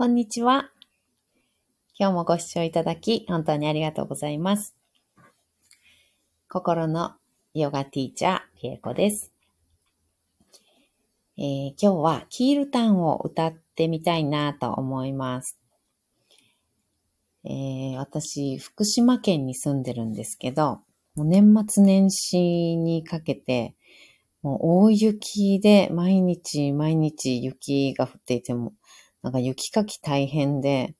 こんにちは。今日もご視聴いただき、本当にありがとうございます。心のヨガティーチャー、リエコです、えー、今日はキールタンを歌ってみたいなと思います。えー、私、福島県に住んでるんですけど、もう年末年始にかけて、もう大雪で毎日毎日雪が降っていても、なんか雪かき大変で、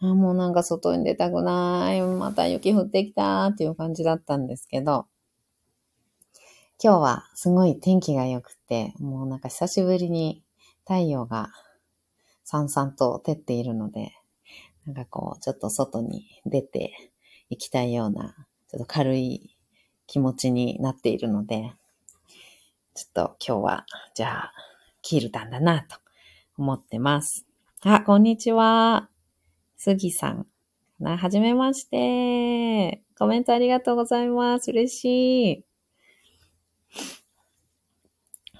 あもうなんか外に出たくない、また雪降ってきたっていう感じだったんですけど、今日はすごい天気が良くて、もうなんか久しぶりに太陽がさんさんと照っているので、なんかこう、ちょっと外に出て行きたいような、ちょっと軽い気持ちになっているので、ちょっと今日は、じゃあ、キールタンだなと思ってます。あ、こんにちは。杉さん。はじめまして。コメントありがとうございます。嬉しい。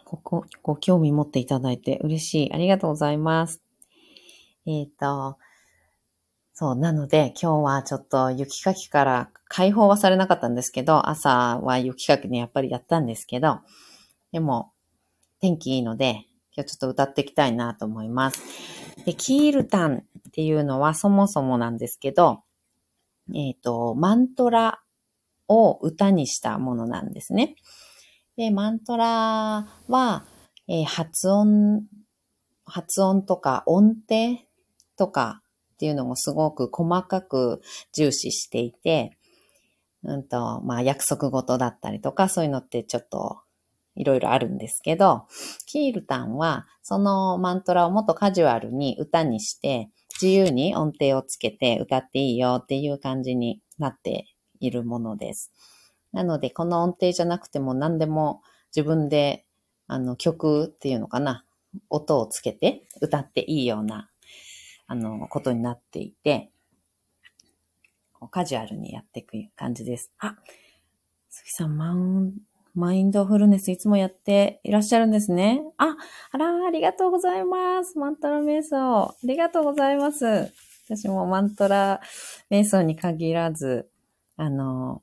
ここ、ご興味持っていただいて嬉しい。ありがとうございます。えっ、ー、と、そう、なので今日はちょっと雪かきから解放はされなかったんですけど、朝は雪かきね、やっぱりやったんですけど、でも天気いいので、今日ちょっと歌っていきたいなと思います。で、キールタンっていうのはそもそもなんですけど、えっ、ー、と、マントラを歌にしたものなんですね。で、マントラは、えー、発音、発音とか音程とかっていうのもすごく細かく重視していて、うんと、まあ約束事だったりとかそういうのってちょっといろいろあるんですけど、キールタンはそのマントラをもっとカジュアルに歌にして自由に音程をつけて歌っていいよっていう感じになっているものです。なのでこの音程じゃなくても何でも自分であの曲っていうのかな、音をつけて歌っていいようなあのことになっていて、カジュアルにやっていく感じです。あ、杉さん、マウンマインドフルネスいつもやっていらっしゃるんですね。あ、あら、ありがとうございます。マントラ瞑想。ありがとうございます。私もマントラ瞑想に限らず、あの、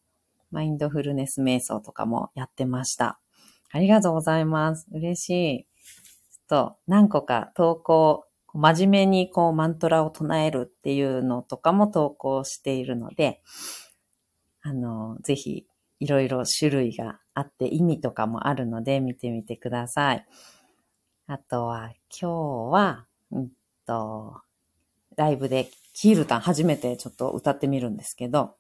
マインドフルネス瞑想とかもやってました。ありがとうございます。嬉しい。ちょっと何個か投稿、真面目にこうマントラを唱えるっていうのとかも投稿しているので、あの、ぜひいろいろ種類があって意味とかもあるので見てみてください。あとは今日は、うんと、ライブでキールタン初めてちょっと歌ってみるんですけど、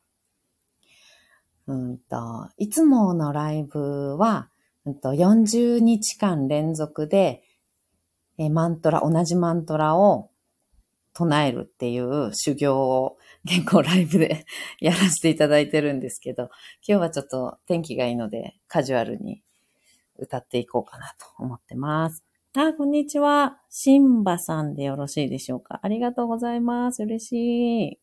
うんと、いつものライブは、うんと、40日間連続で、えマントラ、同じマントラを唱えるっていう修行を結構ライブで やらせていただいてるんですけど、今日はちょっと天気がいいのでカジュアルに歌っていこうかなと思ってます。あ、こんにちは。シンバさんでよろしいでしょうか？ありがとうございます。嬉しい。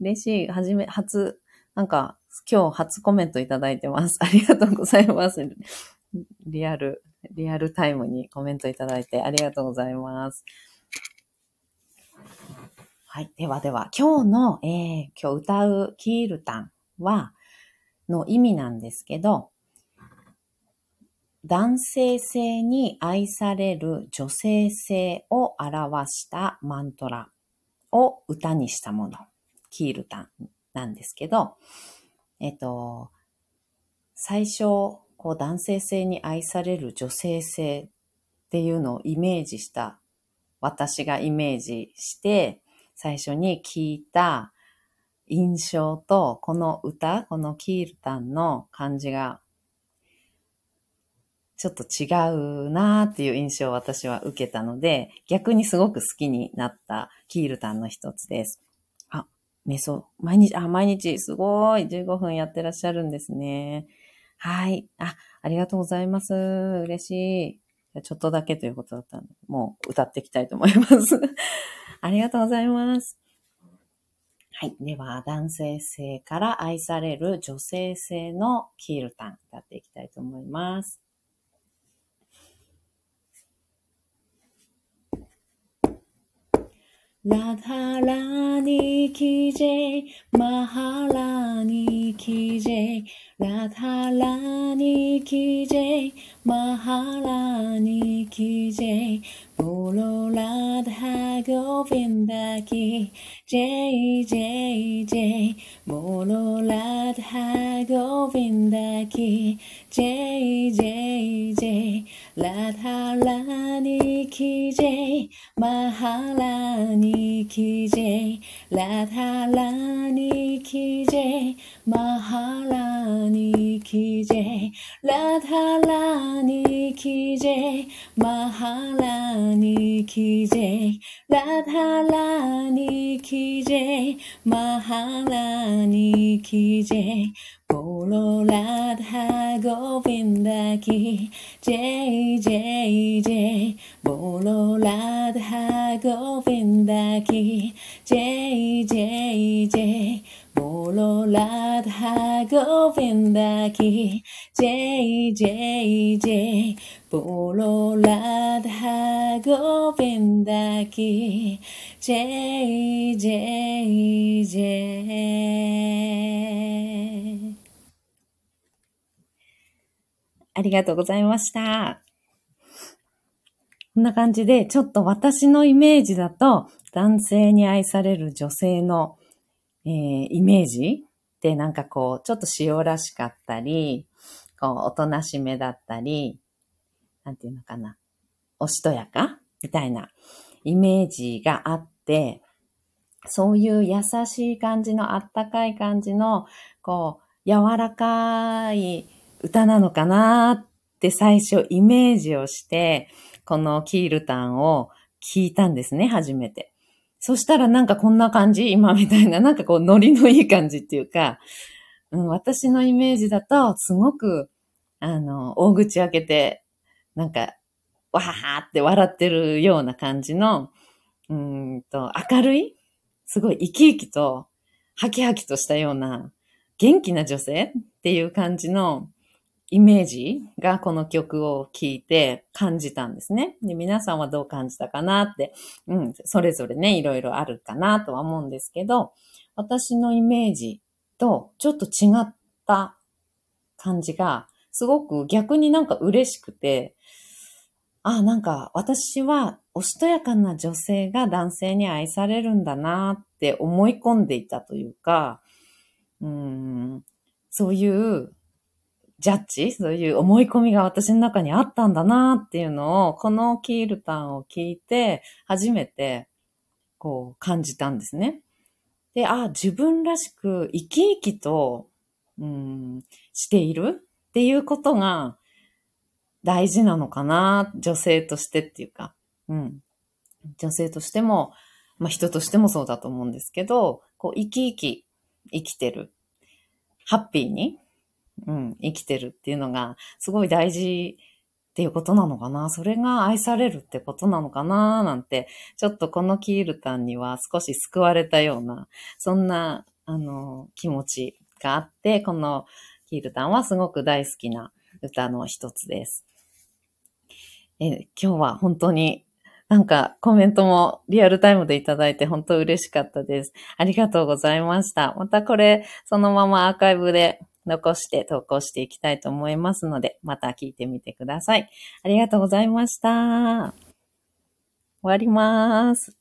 嬉しい。はじめ、初、なんか、今日初コメントいただいてます。ありがとうございます。リアル、リアルタイムにコメントいただいてありがとうございます。はい。ではでは、今日の、えー、今日歌うキールタンは、の意味なんですけど、男性性に愛される女性性を表したマントラを歌にしたもの、キールタンなんですけど、えっと、最初、こう男性性に愛される女性性っていうのをイメージした、私がイメージして、最初に聞いた印象と、この歌、このキールタンの感じが、ちょっと違うなーっていう印象を私は受けたので、逆にすごく好きになったキールタンの一つです。あ、瞑想、毎日、あ、毎日、すごい、15分やってらっしゃるんですね。はい。あ、ありがとうございます。嬉しい。ちょっとだけということだったので、もう歌っていきたいと思います。ありがとうございます。はい。では、男性性から愛される女性性のキールタン、歌っていきたいと思います。 राधा रानी की जय महारानी की जय राधा रानी की जय महारानी की जय 오로라드 하고 빈다기 JJJ 모로라드 하고 빈다기 JJJ 라타라니 키제 마하라니 키제 라타라니 키제 마하라니 키제 라타라니 키제 마하라니 にきぜ、ラハラにきぜ、マハラにきぜ、ボロラハゴビンダキ、ジェイジェイジェイ、ボロラハゴビンダキ、ジェイジェイジェイ、ボロラハゴビンダキ、ジェイジェイジェイ、ボロラダ볼ゴ라ンダキジェイジェイジェイありがとうございました。こんな感じで、ちょっと私のイメージだと、男性に愛される女性の、えー、イメージってなんかこう、ちょっと塩らしかったり、こう、おとなしめだったり、なんていうのかな、おしとやか？みたいなイメージがあって、そういう優しい感じの、あったかい感じの、こう、柔らかい歌なのかなって最初イメージをして、このキールタンを聞いたんですね、初めて。そしたらなんかこんな感じ？今みたいな、なんかこうノリのいい感じっていうか、うん、私のイメージだと、すごく、あの、大口開けて、なんか、わははって笑ってるような感じの、うんと、明るいすごい生き生きと、ハキハキとしたような、元気な女性っていう感じのイメージがこの曲を聴いて感じたんですね。で、皆さんはどう感じたかなって、うん、それぞれね、いろいろあるかなとは思うんですけど、私のイメージとちょっと違った感じが、すごく逆になんか嬉しくて、あ、なんか私はおしとやかな女性が男性に愛されるんだなって思い込んでいたというか、うん、そういうジャッジそういう思い込みが私の中にあったんだなっていうのを、このキールタンを聞いて、初めて、こう、感じたんですね。で、あ、自分らしく生き生きと、うん、しているっていうことが大事なのかな、女性としてっていうか、うん。女性としても、まあ人としてもそうだと思うんですけど、こう、生き生き生きてる。ハッピーに、うん、生きてるっていうのが、すごい大事っていうことなのかな。それが愛されるってことなのかななんて、ちょっとこのキールタンには少し救われたような、そんな、あの、気持ちがあって、このキールタンはすごく大好きな歌の一つです。え、今日は本当になんかコメントもリアルタイムでいただいて本当嬉しかったです。ありがとうございました。またこれそのままアーカイブで残して投稿していきたいと思いますので、また聞いてみてください。ありがとうございました。終わります。